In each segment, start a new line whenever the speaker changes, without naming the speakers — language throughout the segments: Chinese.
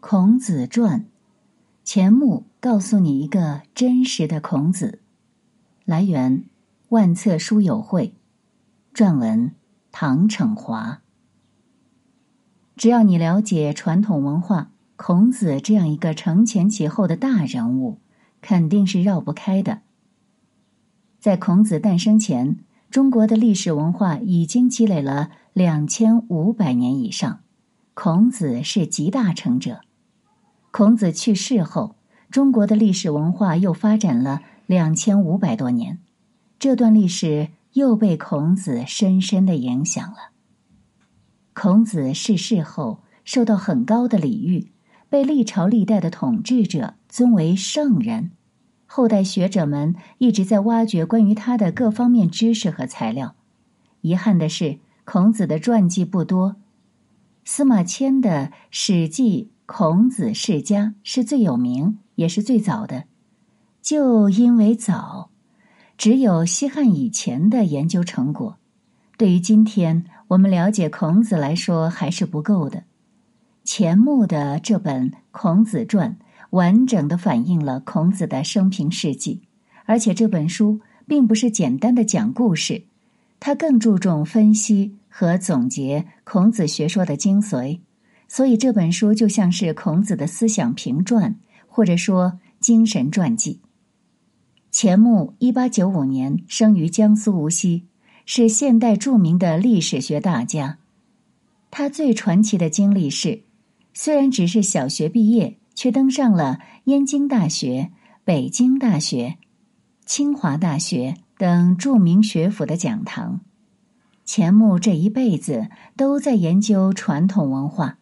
孔子传，钱穆告诉你一个真实的孔子。来源：万册书友会，撰文：唐惩华。只要你了解传统文化，孔子这样一个承前启后的大人物，肯定是绕不开的。在孔子诞生前，中国的历史文化已经积累了两千五百年以上，孔子是集大成者。孔子去世后，中国的历史文化又发展了两千五百多年，这段历史又被孔子深深的影响了。孔子逝世后，受到很高的礼遇，被历朝历代的统治者尊为圣人。后代学者们一直在挖掘关于他的各方面知识和材料。遗憾的是，孔子的传记不多。司马迁的《史记》。孔子世家是最有名，也是最早的。就因为早，只有西汉以前的研究成果，对于今天我们了解孔子来说还是不够的。钱穆的这本《孔子传》完整的反映了孔子的生平事迹，而且这本书并不是简单的讲故事，它更注重分析和总结孔子学说的精髓。所以这本书就像是孔子的思想评传，或者说精神传记。钱穆一八九五年生于江苏无锡，是现代著名的历史学大家。他最传奇的经历是，虽然只是小学毕业，却登上了燕京大学、北京大学、清华大学等著名学府的讲堂。钱穆这一辈子都在研究传统文化。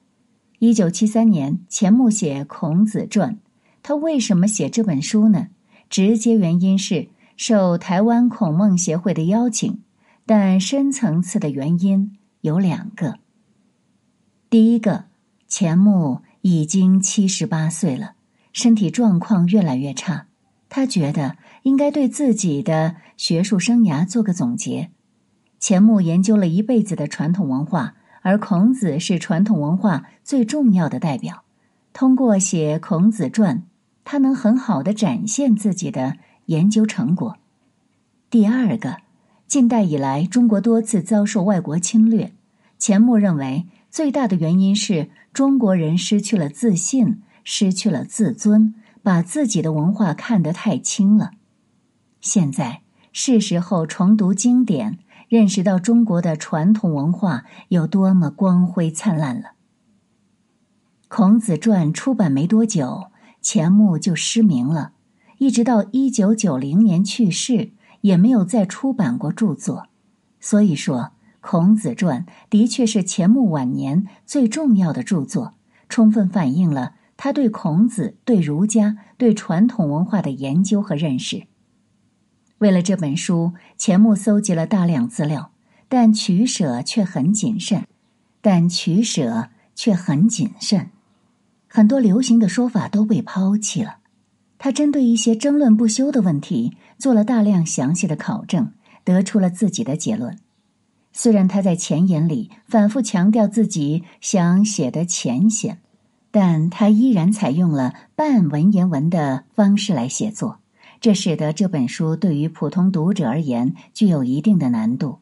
一九七三年，钱穆写《孔子传》，他为什么写这本书呢？直接原因是受台湾孔孟协会的邀请，但深层次的原因有两个。第一个，钱穆已经七十八岁了，身体状况越来越差，他觉得应该对自己的学术生涯做个总结。钱穆研究了一辈子的传统文化。而孔子是传统文化最重要的代表，通过写《孔子传》，他能很好的展现自己的研究成果。第二个，近代以来，中国多次遭受外国侵略，钱穆认为最大的原因是中国人失去了自信，失去了自尊，把自己的文化看得太轻了。现在是时候重读经典。认识到中国的传统文化有多么光辉灿烂了。《孔子传》出版没多久，钱穆就失明了，一直到一九九零年去世，也没有再出版过著作。所以说，《孔子传》的确是钱穆晚年最重要的著作，充分反映了他对孔子、对儒家、对传统文化的研究和认识。为了这本书，钱穆搜集了大量资料，但取舍却很谨慎。但取舍却很谨慎，很多流行的说法都被抛弃了。他针对一些争论不休的问题做了大量详细的考证，得出了自己的结论。虽然他在前言里反复强调自己想写的浅显，但他依然采用了半文言文的方式来写作。这使得这本书对于普通读者而言具有一定的难度。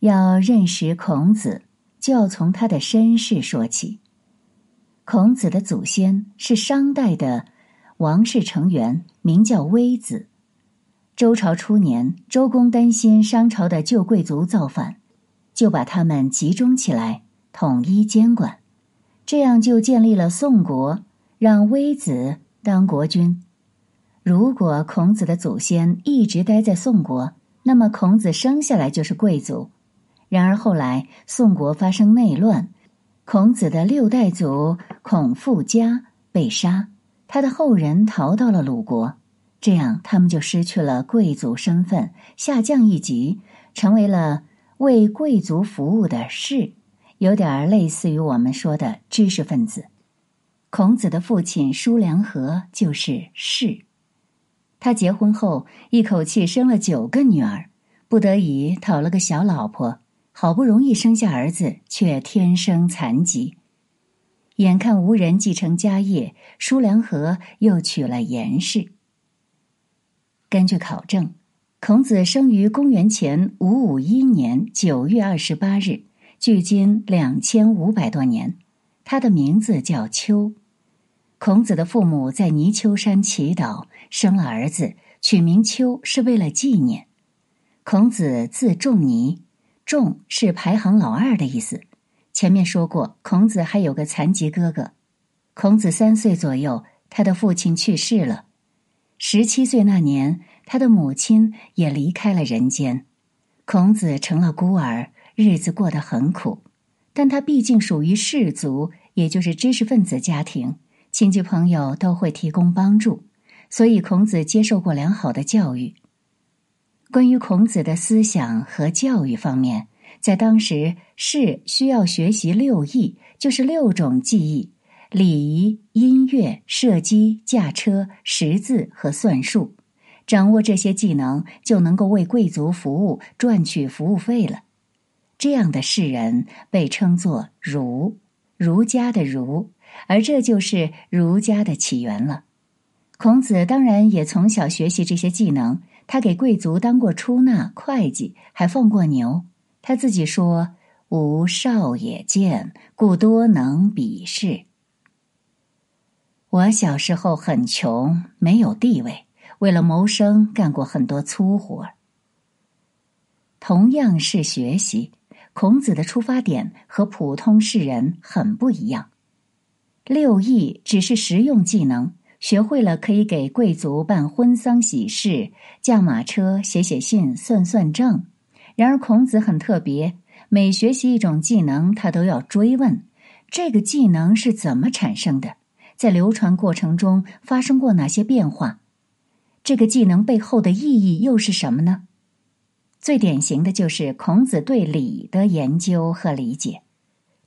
要认识孔子，就要从他的身世说起。孔子的祖先是商代的王室成员，名叫微子。周朝初年，周公担心商朝的旧贵族造反，就把他们集中起来，统一监管，这样就建立了宋国，让微子当国君。如果孔子的祖先一直待在宋国，那么孔子生下来就是贵族。然而后来宋国发生内乱，孔子的六代祖孔父家被杀，他的后人逃到了鲁国，这样他们就失去了贵族身份，下降一级，成为了为贵族服务的士，有点类似于我们说的知识分子。孔子的父亲叔良和就是士。他结婚后一口气生了九个女儿，不得已讨了个小老婆，好不容易生下儿子，却天生残疾。眼看无人继承家业，叔良和又娶了严氏。根据考证，孔子生于公元前五五一年九月二十八日，距今两千五百多年。他的名字叫丘。孔子的父母在泥丘山祈祷，生了儿子，取名丘，是为了纪念。孔子字仲尼，仲是排行老二的意思。前面说过，孔子还有个残疾哥哥。孔子三岁左右，他的父亲去世了。十七岁那年，他的母亲也离开了人间，孔子成了孤儿，日子过得很苦。但他毕竟属于士族，也就是知识分子家庭。亲戚朋友都会提供帮助，所以孔子接受过良好的教育。关于孔子的思想和教育方面，在当时是需要学习六艺，就是六种技艺：礼仪、音乐、射击、驾车、识字和算术。掌握这些技能，就能够为贵族服务，赚取服务费了。这样的士人被称作儒，儒家的儒。而这就是儒家的起源了。孔子当然也从小学习这些技能，他给贵族当过出纳、会计，还放过牛。他自己说：“吾少也见，故多能鄙视。”我小时候很穷，没有地位，为了谋生，干过很多粗活。同样是学习，孔子的出发点和普通士人很不一样。六艺只是实用技能，学会了可以给贵族办婚丧喜事、驾马车、写写信、算算账。然而孔子很特别，每学习一种技能，他都要追问：这个技能是怎么产生的？在流传过程中发生过哪些变化？这个技能背后的意义又是什么呢？最典型的就是孔子对礼的研究和理解。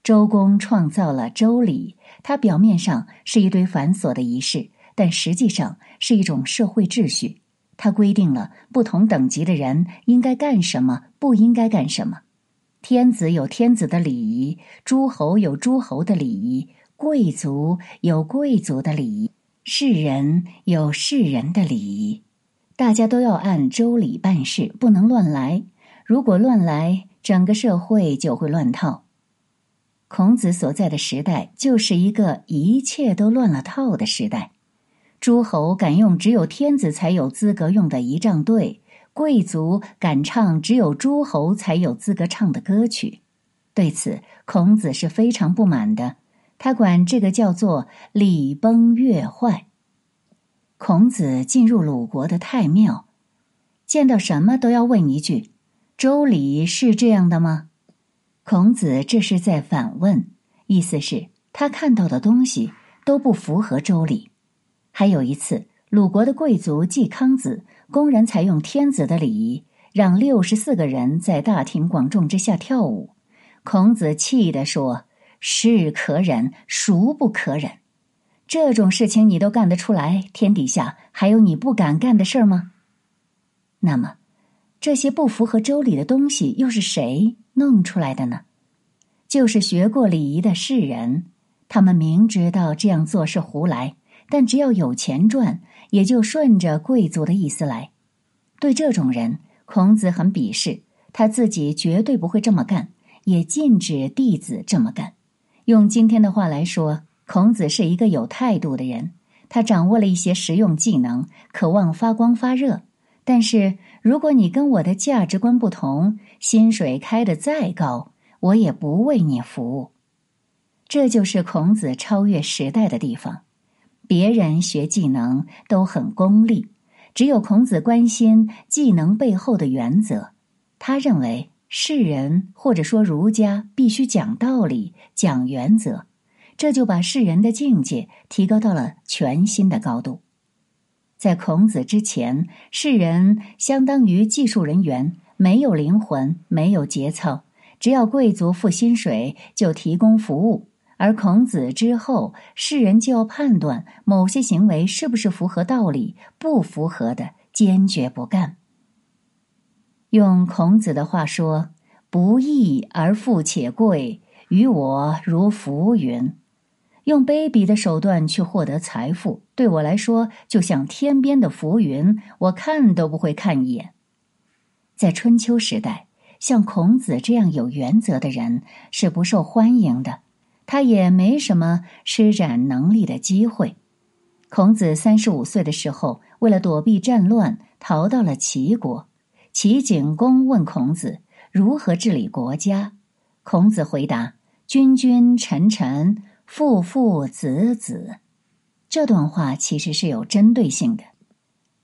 周公创造了周礼，它表面上是一堆繁琐的仪式，但实际上是一种社会秩序。它规定了不同等级的人应该干什么，不应该干什么。天子有天子的礼仪，诸侯有诸侯的礼仪，贵族有贵族的礼仪，世人有世人的礼仪。大家都要按周礼办事，不能乱来。如果乱来，整个社会就会乱套。孔子所在的时代就是一个一切都乱了套的时代，诸侯敢用只有天子才有资格用的仪仗队，贵族敢唱只有诸侯才有资格唱的歌曲。对此，孔子是非常不满的，他管这个叫做“礼崩乐坏”。孔子进入鲁国的太庙，见到什么都要问一句：“周礼是这样的吗？”孔子这是在反问，意思是，他看到的东西都不符合周礼。还有一次，鲁国的贵族季康子公然采用天子的礼仪，让六十四个人在大庭广众之下跳舞。孔子气地说：“是可忍，孰不可忍？这种事情你都干得出来，天底下还有你不敢干的事儿吗？那么，这些不符合周礼的东西又是谁？”弄出来的呢，就是学过礼仪的士人。他们明知道这样做是胡来，但只要有钱赚，也就顺着贵族的意思来。对这种人，孔子很鄙视，他自己绝对不会这么干，也禁止弟子这么干。用今天的话来说，孔子是一个有态度的人，他掌握了一些实用技能，渴望发光发热。但是，如果你跟我的价值观不同，薪水开的再高，我也不为你服务。这就是孔子超越时代的地方。别人学技能都很功利，只有孔子关心技能背后的原则。他认为世人或者说儒家必须讲道理、讲原则，这就把世人的境界提高到了全新的高度。在孔子之前，世人相当于技术人员，没有灵魂，没有节操，只要贵族付薪水就提供服务。而孔子之后，世人就要判断某些行为是不是符合道理，不符合的坚决不干。用孔子的话说：“不义而富且贵，于我如浮云。”用卑鄙的手段去获得财富，对我来说就像天边的浮云，我看都不会看一眼。在春秋时代，像孔子这样有原则的人是不受欢迎的，他也没什么施展能力的机会。孔子三十五岁的时候，为了躲避战乱，逃到了齐国。齐景公问孔子如何治理国家，孔子回答：“君君臣臣。”父父子子，这段话其实是有针对性的。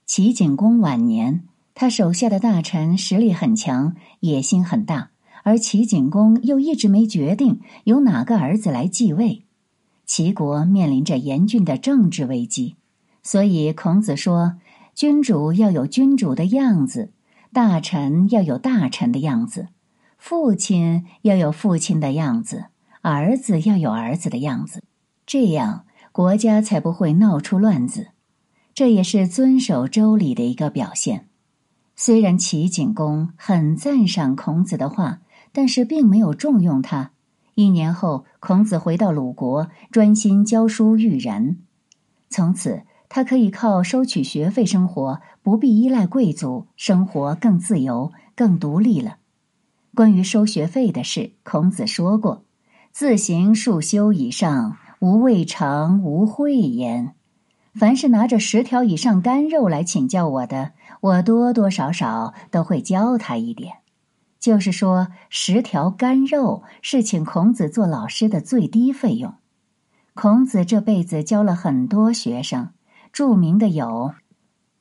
齐景公晚年，他手下的大臣实力很强，野心很大，而齐景公又一直没决定由哪个儿子来继位。齐国面临着严峻的政治危机，所以孔子说：“君主要有君主的样子，大臣要有大臣的样子，父亲要有父亲的样子。”儿子要有儿子的样子，这样国家才不会闹出乱子。这也是遵守周礼的一个表现。虽然齐景公很赞赏孔子的话，但是并没有重用他。一年后，孔子回到鲁国，专心教书育人。从此，他可以靠收取学费生活，不必依赖贵族，生活更自由、更独立了。关于收学费的事，孔子说过。自行数修以上，无未尝无会焉。凡是拿着十条以上干肉来请教我的，我多多少少都会教他一点。就是说，十条干肉是请孔子做老师的最低费用。孔子这辈子教了很多学生，著名的有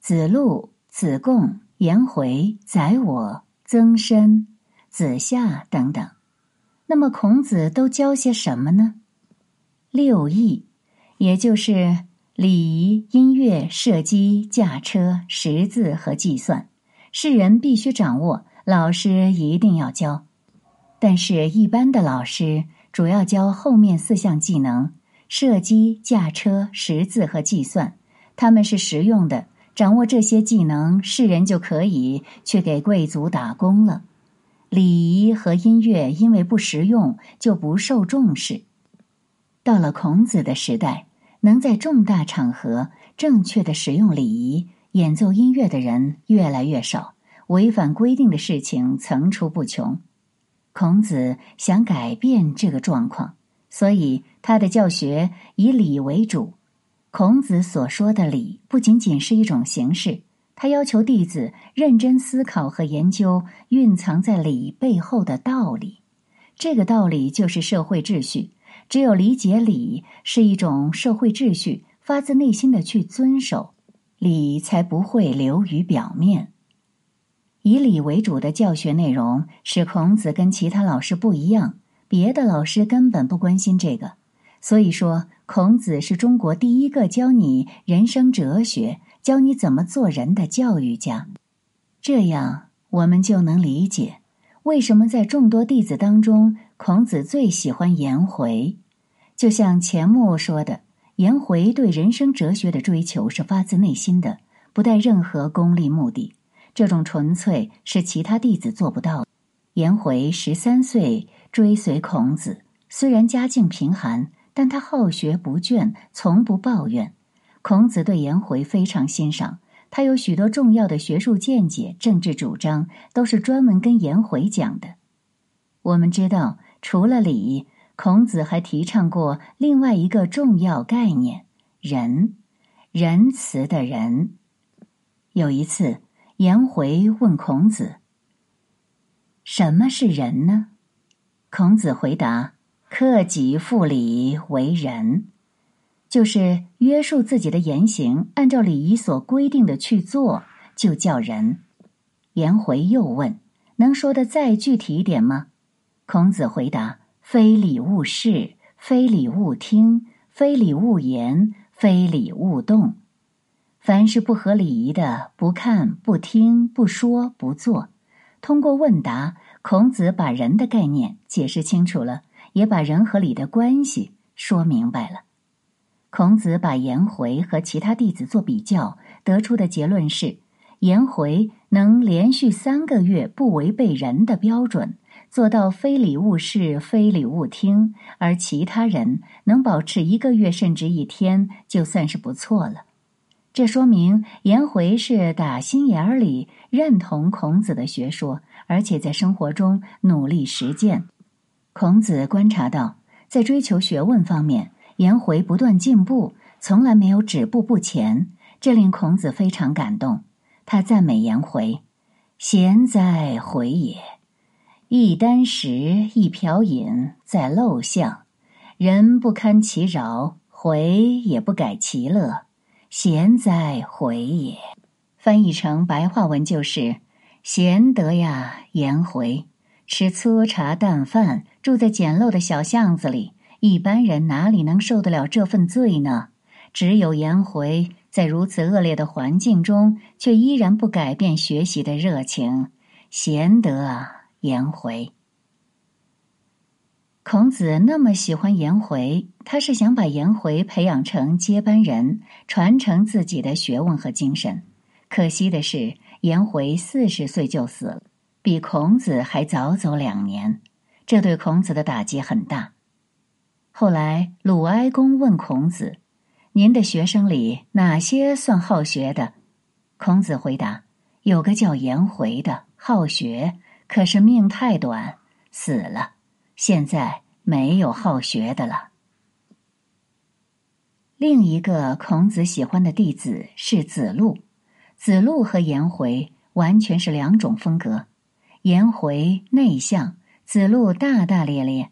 子路、子贡、颜回、宰我、曾参、子夏等等。那么孔子都教些什么呢？六艺，也就是礼仪、音乐、射击、驾车、识字和计算，是人必须掌握，老师一定要教。但是，一般的老师主要教后面四项技能：射击、驾车、识字和计算。他们是实用的，掌握这些技能，世人就可以去给贵族打工了。礼仪和音乐因为不实用，就不受重视。到了孔子的时代，能在重大场合正确的使用礼仪、演奏音乐的人越来越少，违反规定的事情层出不穷。孔子想改变这个状况，所以他的教学以礼为主。孔子所说的礼，不仅仅是一种形式。他要求弟子认真思考和研究蕴藏在礼背后的道理，这个道理就是社会秩序。只有理解礼是一种社会秩序，发自内心的去遵守，礼才不会流于表面。以礼为主的教学内容使孔子跟其他老师不一样，别的老师根本不关心这个。所以说，孔子是中国第一个教你人生哲学。教你怎么做人的教育家，这样我们就能理解为什么在众多弟子当中，孔子最喜欢颜回。就像钱穆说的，颜回对人生哲学的追求是发自内心的，不带任何功利目的。这种纯粹是其他弟子做不到。颜回十三岁追随孔子，虽然家境贫寒，但他好学不倦，从不抱怨。孔子对颜回非常欣赏，他有许多重要的学术见解、政治主张，都是专门跟颜回讲的。我们知道，除了礼，孔子还提倡过另外一个重要概念——仁，仁慈的仁。有一次，颜回问孔子：“什么是仁呢？”孔子回答：“克己复礼为仁。”就是约束自己的言行，按照礼仪所规定的去做，就叫人。颜回又问：“能说的再具体一点吗？”孔子回答：“非礼勿视，非礼勿听，非礼勿言，非礼勿动。凡是不合礼仪的，不看、不听、不说、不做。”通过问答，孔子把人的概念解释清楚了，也把人和礼的关系说明白了。孔子把颜回和其他弟子做比较，得出的结论是：颜回能连续三个月不违背人的标准，做到非礼勿视、非礼勿听，而其他人能保持一个月甚至一天，就算是不错了。这说明颜回是打心眼儿里认同孔子的学说，而且在生活中努力实践。孔子观察到，在追求学问方面，颜回不断进步，从来没有止步不前，这令孔子非常感动。他赞美颜回：“贤哉，回也！一箪食，一瓢饮，在陋巷，人不堪其扰，回也不改其乐。”贤哉，回也！翻译成白话文就是：“贤德呀，颜回！吃粗茶淡饭，住在简陋的小巷子里，一般人哪里能受得了这份罪呢？只有颜回在如此恶劣的环境中，却依然不改变学习的热情。贤德啊，颜回！”孔子那么喜欢颜回，他是想把颜回培养成接班人，传承自己的学问和精神。可惜的是，颜回四十岁就死了，比孔子还早走两年，这对孔子的打击很大。后来，鲁哀公问孔子：“您的学生里哪些算好学的？”孔子回答：“有个叫颜回的，好学，可是命太短，死了。”现在没有好学的了。另一个孔子喜欢的弟子是子路，子路和颜回完全是两种风格。颜回内向，子路大大咧咧。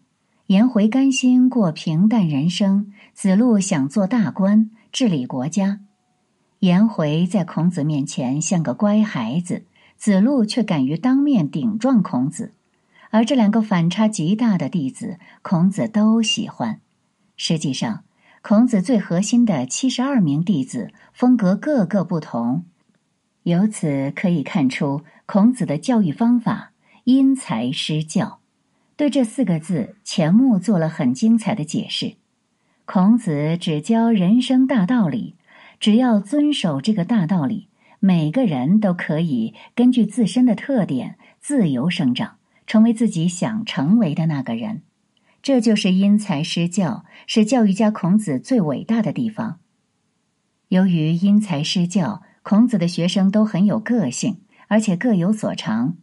颜回甘心过平淡人生，子路想做大官，治理国家。颜回在孔子面前像个乖孩子，子路却敢于当面顶撞孔子。而这两个反差极大的弟子，孔子都喜欢。实际上，孔子最核心的七十二名弟子风格各个不同，由此可以看出孔子的教育方法“因材施教”。对这四个字，钱穆做了很精彩的解释。孔子只教人生大道理，只要遵守这个大道理，每个人都可以根据自身的特点自由生长。成为自己想成为的那个人，这就是因材施教，是教育家孔子最伟大的地方。由于因材施教，孔子的学生都很有个性，而且各有所长。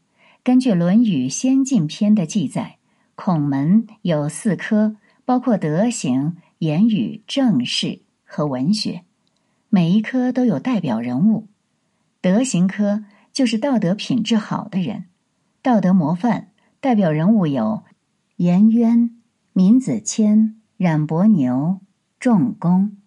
根据《论语先进篇》的记载，孔门有四科，包括德行、言语、政事和文学，每一科都有代表人物。德行科就是道德品质好的人，道德模范。代表人物有颜渊、闵子骞、冉伯牛、仲弓。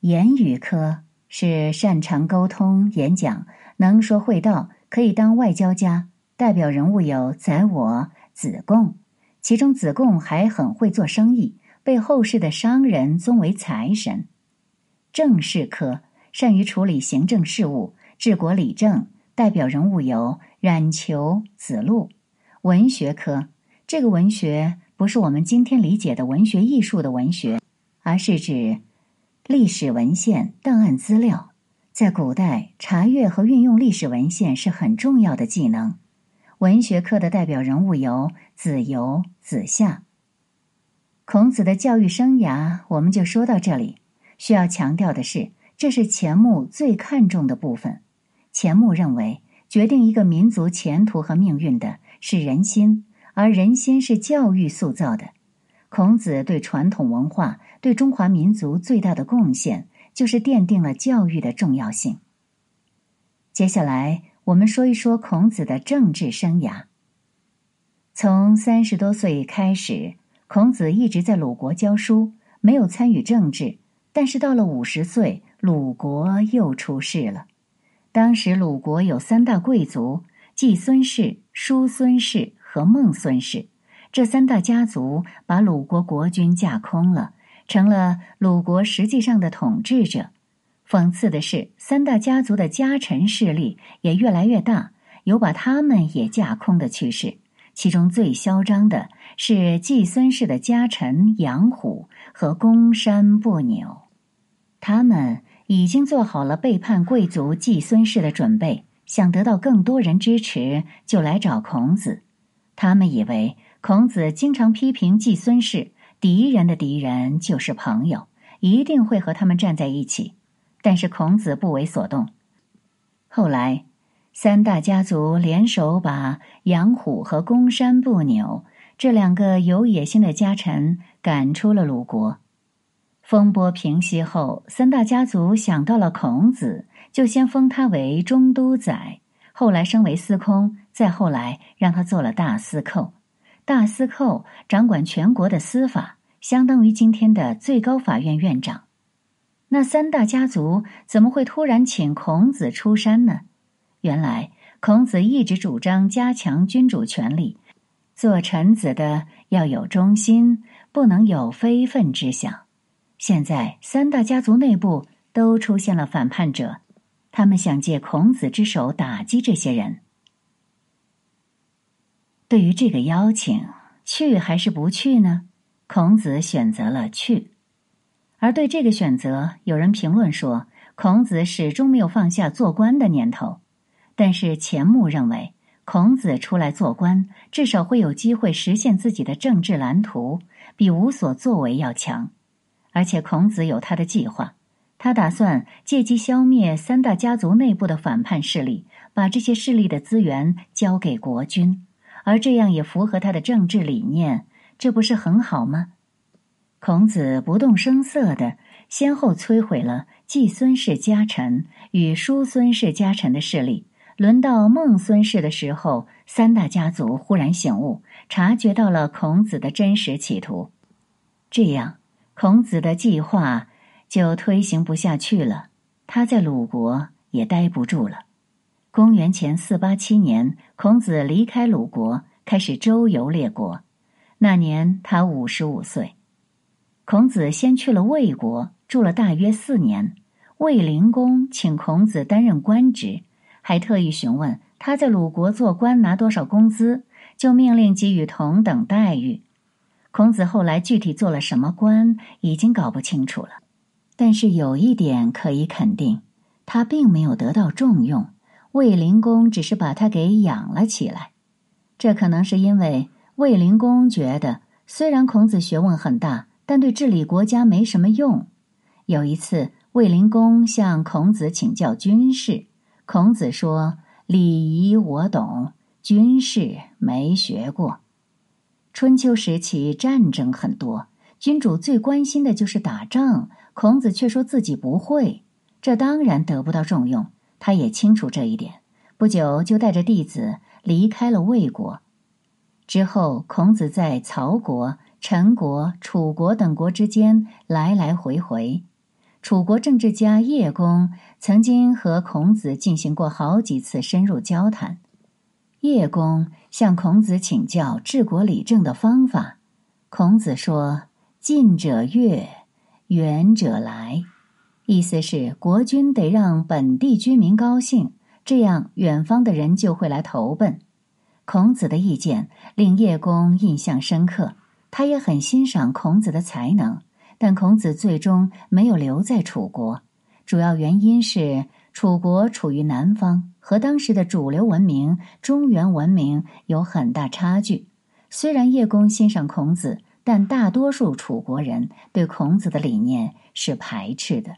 言语科是擅长沟通、演讲，能说会道，可以当外交家。代表人物有宰我、子贡，其中子贡还很会做生意，被后世的商人尊为财神。政事科善于处理行政事务、治国理政，代表人物有冉求、子路。文学科，这个文学不是我们今天理解的文学艺术的文学，而是指历史文献、档案资料。在古代，查阅和运用历史文献是很重要的技能。文学课的代表人物有子游、子夏。孔子的教育生涯，我们就说到这里。需要强调的是，这是钱穆最看重的部分。钱穆认为，决定一个民族前途和命运的。是人心，而人心是教育塑造的。孔子对传统文化、对中华民族最大的贡献，就是奠定了教育的重要性。接下来，我们说一说孔子的政治生涯。从三十多岁开始，孔子一直在鲁国教书，没有参与政治。但是到了五十岁，鲁国又出事了。当时鲁国有三大贵族。季孙氏、叔孙氏和孟孙氏这三大家族把鲁国国君架空了，成了鲁国实际上的统治者。讽刺的是，三大家族的家臣势力也越来越大，有把他们也架空的趋势。其中最嚣张的是季孙氏的家臣杨虎和公山不扭，他们已经做好了背叛贵族季孙氏的准备。想得到更多人支持，就来找孔子。他们以为孔子经常批评季孙氏，敌人的敌人就是朋友，一定会和他们站在一起。但是孔子不为所动。后来，三大家族联手把杨虎和公山不扭这两个有野心的家臣赶出了鲁国。风波平息后，三大家族想到了孔子，就先封他为中都宰，后来升为司空，再后来让他做了大司寇。大司寇掌管全国的司法，相当于今天的最高法院院长。那三大家族怎么会突然请孔子出山呢？原来孔子一直主张加强君主权力，做臣子的要有忠心，不能有非分之想。现在三大家族内部都出现了反叛者，他们想借孔子之手打击这些人。对于这个邀请，去还是不去呢？孔子选择了去。而对这个选择，有人评论说，孔子始终没有放下做官的念头。但是钱穆认为，孔子出来做官，至少会有机会实现自己的政治蓝图，比无所作为要强。而且孔子有他的计划，他打算借机消灭三大家族内部的反叛势力，把这些势力的资源交给国君，而这样也符合他的政治理念，这不是很好吗？孔子不动声色的先后摧毁了季孙氏家臣与叔孙氏家臣的势力，轮到孟孙氏的时候，三大家族忽然醒悟，察觉到了孔子的真实企图，这样。孔子的计划就推行不下去了，他在鲁国也待不住了。公元前四八七年，孔子离开鲁国，开始周游列国。那年他五十五岁。孔子先去了魏国，住了大约四年。魏灵公请孔子担任官职，还特意询问他在鲁国做官拿多少工资，就命令给予同等待遇。孔子后来具体做了什么官，已经搞不清楚了。但是有一点可以肯定，他并没有得到重用。卫灵公只是把他给养了起来。这可能是因为卫灵公觉得，虽然孔子学问很大，但对治理国家没什么用。有一次，卫灵公向孔子请教军事，孔子说：“礼仪我懂，军事没学过。”春秋时期战争很多，君主最关心的就是打仗。孔子却说自己不会，这当然得不到重用。他也清楚这一点，不久就带着弟子离开了魏国。之后，孔子在曹国、陈国、楚国等国之间来来回回。楚国政治家叶公曾经和孔子进行过好几次深入交谈。叶公向孔子请教治国理政的方法，孔子说：“近者悦，远者来。”意思是国君得让本地居民高兴，这样远方的人就会来投奔。孔子的意见令叶公印象深刻，他也很欣赏孔子的才能，但孔子最终没有留在楚国，主要原因是。楚国处于南方，和当时的主流文明中原文明有很大差距。虽然叶公欣赏孔子，但大多数楚国人对孔子的理念是排斥的。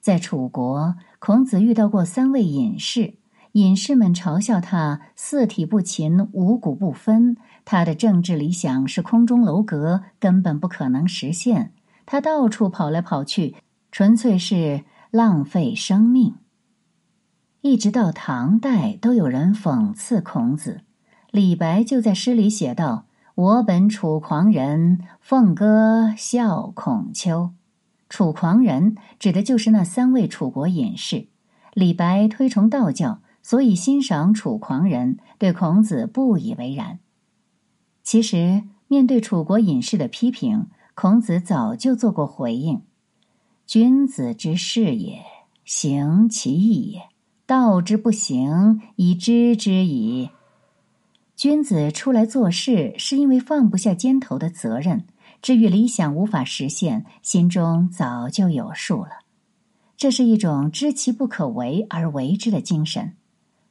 在楚国，孔子遇到过三位隐士，隐士们嘲笑他四体不勤，五谷不分。他的政治理想是空中楼阁，根本不可能实现。他到处跑来跑去，纯粹是。浪费生命，一直到唐代都有人讽刺孔子。李白就在诗里写道：“我本楚狂人，凤歌笑孔丘。”楚狂人指的就是那三位楚国隐士。李白推崇道教，所以欣赏楚狂人，对孔子不以为然。其实，面对楚国隐士的批评，孔子早就做过回应。君子之事也，行其义也；道之不行，以知之矣。君子出来做事，是因为放不下肩头的责任。至于理想无法实现，心中早就有数了。这是一种知其不可为而为之的精神。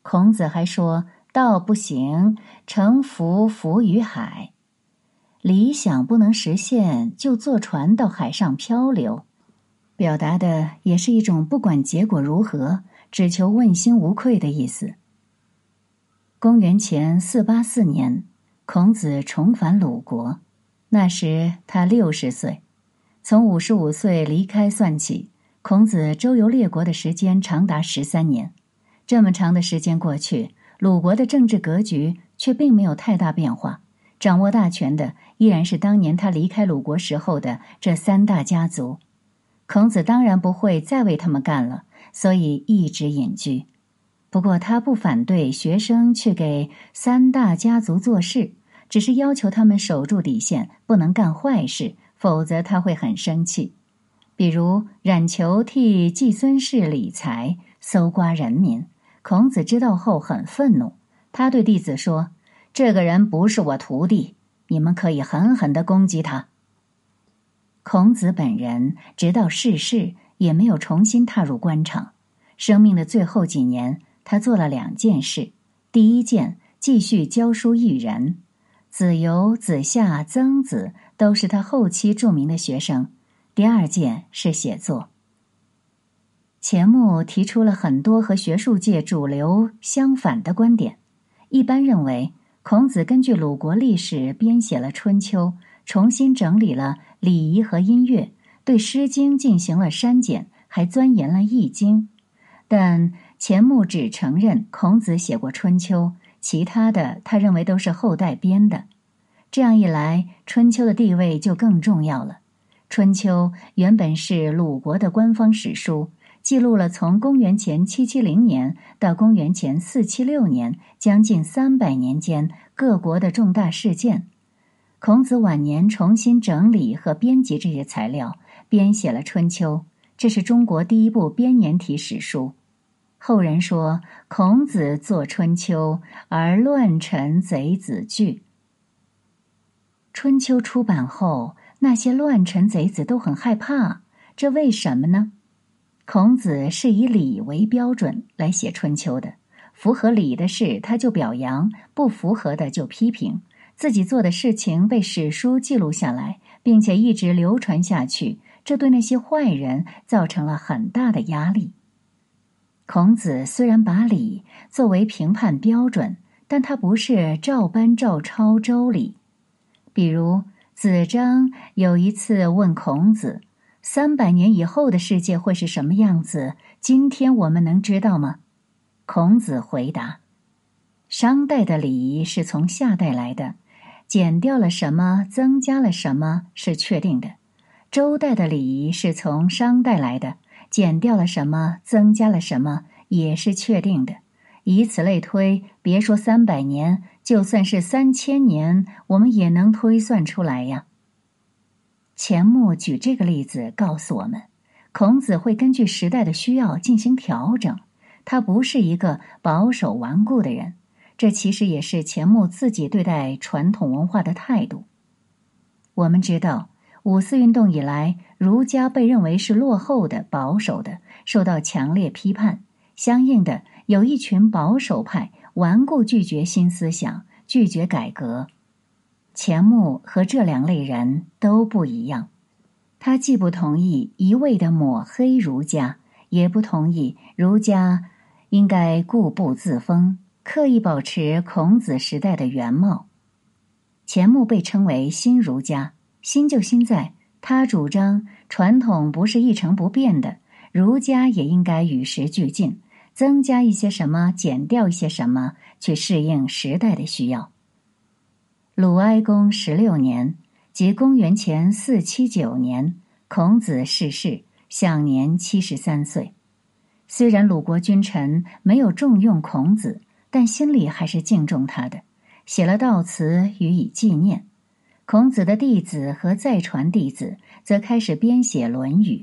孔子还说：“道不行，乘浮浮于海。理想不能实现，就坐船到海上漂流。表达的也是一种不管结果如何，只求问心无愧的意思。公元前四八四年，孔子重返鲁国，那时他六十岁。从五十五岁离开算起，孔子周游列国的时间长达十三年。这么长的时间过去，鲁国的政治格局却并没有太大变化，掌握大权的依然是当年他离开鲁国时候的这三大家族。孔子当然不会再为他们干了，所以一直隐居。不过他不反对学生去给三大家族做事，只是要求他们守住底线，不能干坏事。否则他会很生气，比如冉求替季孙氏理财，搜刮人民。孔子知道后很愤怒，他对弟子说：“这个人不是我徒弟，你们可以狠狠的攻击他。”孔子本人直到逝世也没有重新踏入官场。生命的最后几年，他做了两件事：第一件，继续教书育人。子游、子夏、曾子都是他后期著名的学生。第二件是写作。钱穆提出了很多和学术界主流相反的观点。一般认为，孔子根据鲁国历史编写了《春秋》，重新整理了礼仪和音乐，对《诗经》进行了删减，还钻研了《易经》。但钱穆只承认孔子写过《春秋》。其他的，他认为都是后代编的。这样一来，《春秋》的地位就更重要了。《春秋》原本是鲁国的官方史书，记录了从公元前七七零年到公元前四七六年将近三百年间各国的重大事件。孔子晚年重新整理和编辑这些材料，编写了《春秋》，这是中国第一部编年体史书。后人说，孔子作《春秋》，而乱臣贼子惧。《春秋》出版后，那些乱臣贼子都很害怕，这为什么呢？孔子是以礼为标准来写《春秋》的，符合礼的事他就表扬，不符合的就批评。自己做的事情被史书记录下来，并且一直流传下去，这对那些坏人造成了很大的压力。孔子虽然把礼作为评判标准，但他不是照搬照抄周礼。比如子张有一次问孔子：“三百年以后的世界会是什么样子？今天我们能知道吗？”孔子回答：“商代的礼仪是从夏代来的，减掉了什么，增加了什么是确定的；周代的礼仪是从商代来的。”减掉了什么，增加了什么，也是确定的。以此类推，别说三百年，就算是三千年，我们也能推算出来呀。钱穆举这个例子告诉我们，孔子会根据时代的需要进行调整，他不是一个保守顽固的人。这其实也是钱穆自己对待传统文化的态度。我们知道。五四运动以来，儒家被认为是落后的、保守的，受到强烈批判。相应的，有一群保守派顽固拒绝新思想，拒绝改革。钱穆和这两类人都不一样，他既不同意一味的抹黑儒家，也不同意儒家应该固步自封，刻意保持孔子时代的原貌。钱穆被称为新儒家。新就新在，他主张传统不是一成不变的，儒家也应该与时俱进，增加一些什么，减掉一些什么，去适应时代的需要。鲁哀公十六年，即公元前四七九年，孔子逝世，享年七十三岁。虽然鲁国君臣没有重用孔子，但心里还是敬重他的，写了悼词予以纪念。孔子的弟子和再传弟子则开始编写《论语》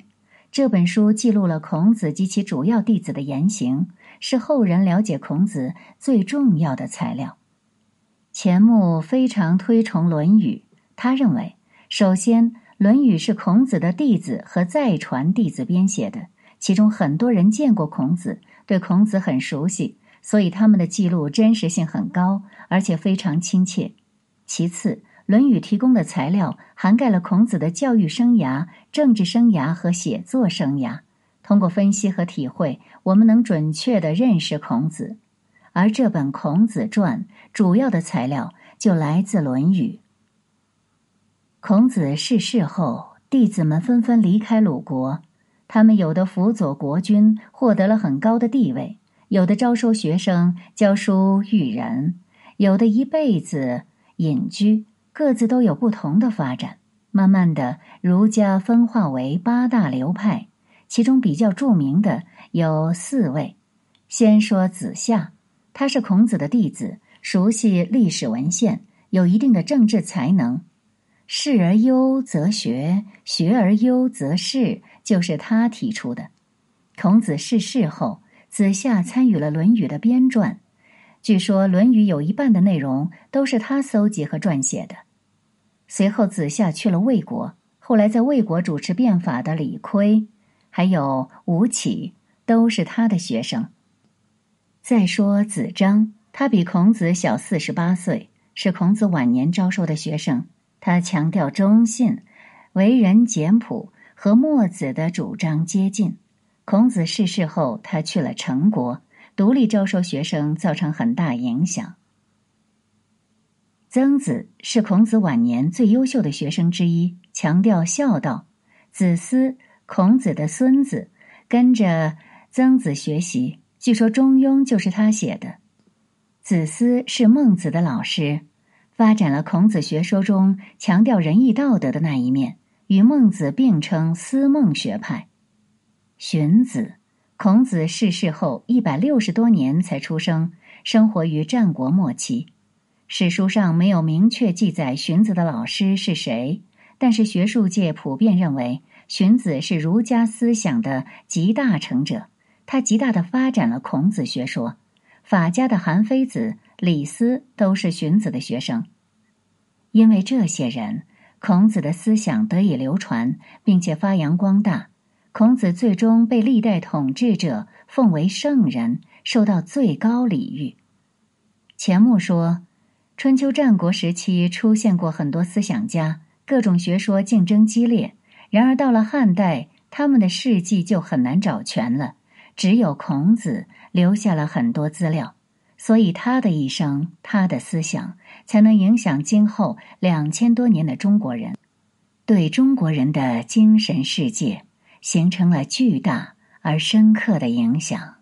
这本书，记录了孔子及其主要弟子的言行，是后人了解孔子最重要的材料。钱穆非常推崇《论语》，他认为，首先，《论语》是孔子的弟子和再传弟子编写的，其中很多人见过孔子，对孔子很熟悉，所以他们的记录真实性很高，而且非常亲切。其次，《论语》提供的材料涵盖了孔子的教育生涯、政治生涯和写作生涯。通过分析和体会，我们能准确的认识孔子。而这本《孔子传》主要的材料就来自《论语》。孔子逝世后，弟子们纷纷离开鲁国，他们有的辅佐国君，获得了很高的地位。有的招收学生教书育人，有的一辈子隐居，各自都有不同的发展。慢慢的，儒家分化为八大流派，其中比较著名的有四位。先说子夏，他是孔子的弟子，熟悉历史文献，有一定的政治才能。事而优则学，学而优则仕，就是他提出的。孔子逝世后。子夏参与了《论语》的编撰，据说《论语》有一半的内容都是他搜集和撰写的。随后，子夏去了魏国，后来在魏国主持变法的李悝，还有吴起，都是他的学生。再说子张，他比孔子小四十八岁，是孔子晚年招收的学生。他强调忠信，为人简朴，和墨子的主张接近。孔子逝世后，他去了陈国，独立招收学生，造成很大影响。曾子是孔子晚年最优秀的学生之一，强调孝道。子思，孔子的孙子，跟着曾子学习，据说《中庸》就是他写的。子思是孟子的老师，发展了孔子学说中强调仁义道德的那一面，与孟子并称思孟学派。荀子，孔子逝世后一百六十多年才出生，生活于战国末期。史书上没有明确记载荀子的老师是谁，但是学术界普遍认为荀子是儒家思想的集大成者，他极大的发展了孔子学说。法家的韩非子、李斯都是荀子的学生，因为这些人，孔子的思想得以流传，并且发扬光大。孔子最终被历代统治者奉为圣人，受到最高礼遇。钱穆说，春秋战国时期出现过很多思想家，各种学说竞争激烈。然而到了汉代，他们的事迹就很难找全了，只有孔子留下了很多资料，所以他的一生，他的思想，才能影响今后两千多年的中国人，对中国人的精神世界。形成了巨大而深刻的影响。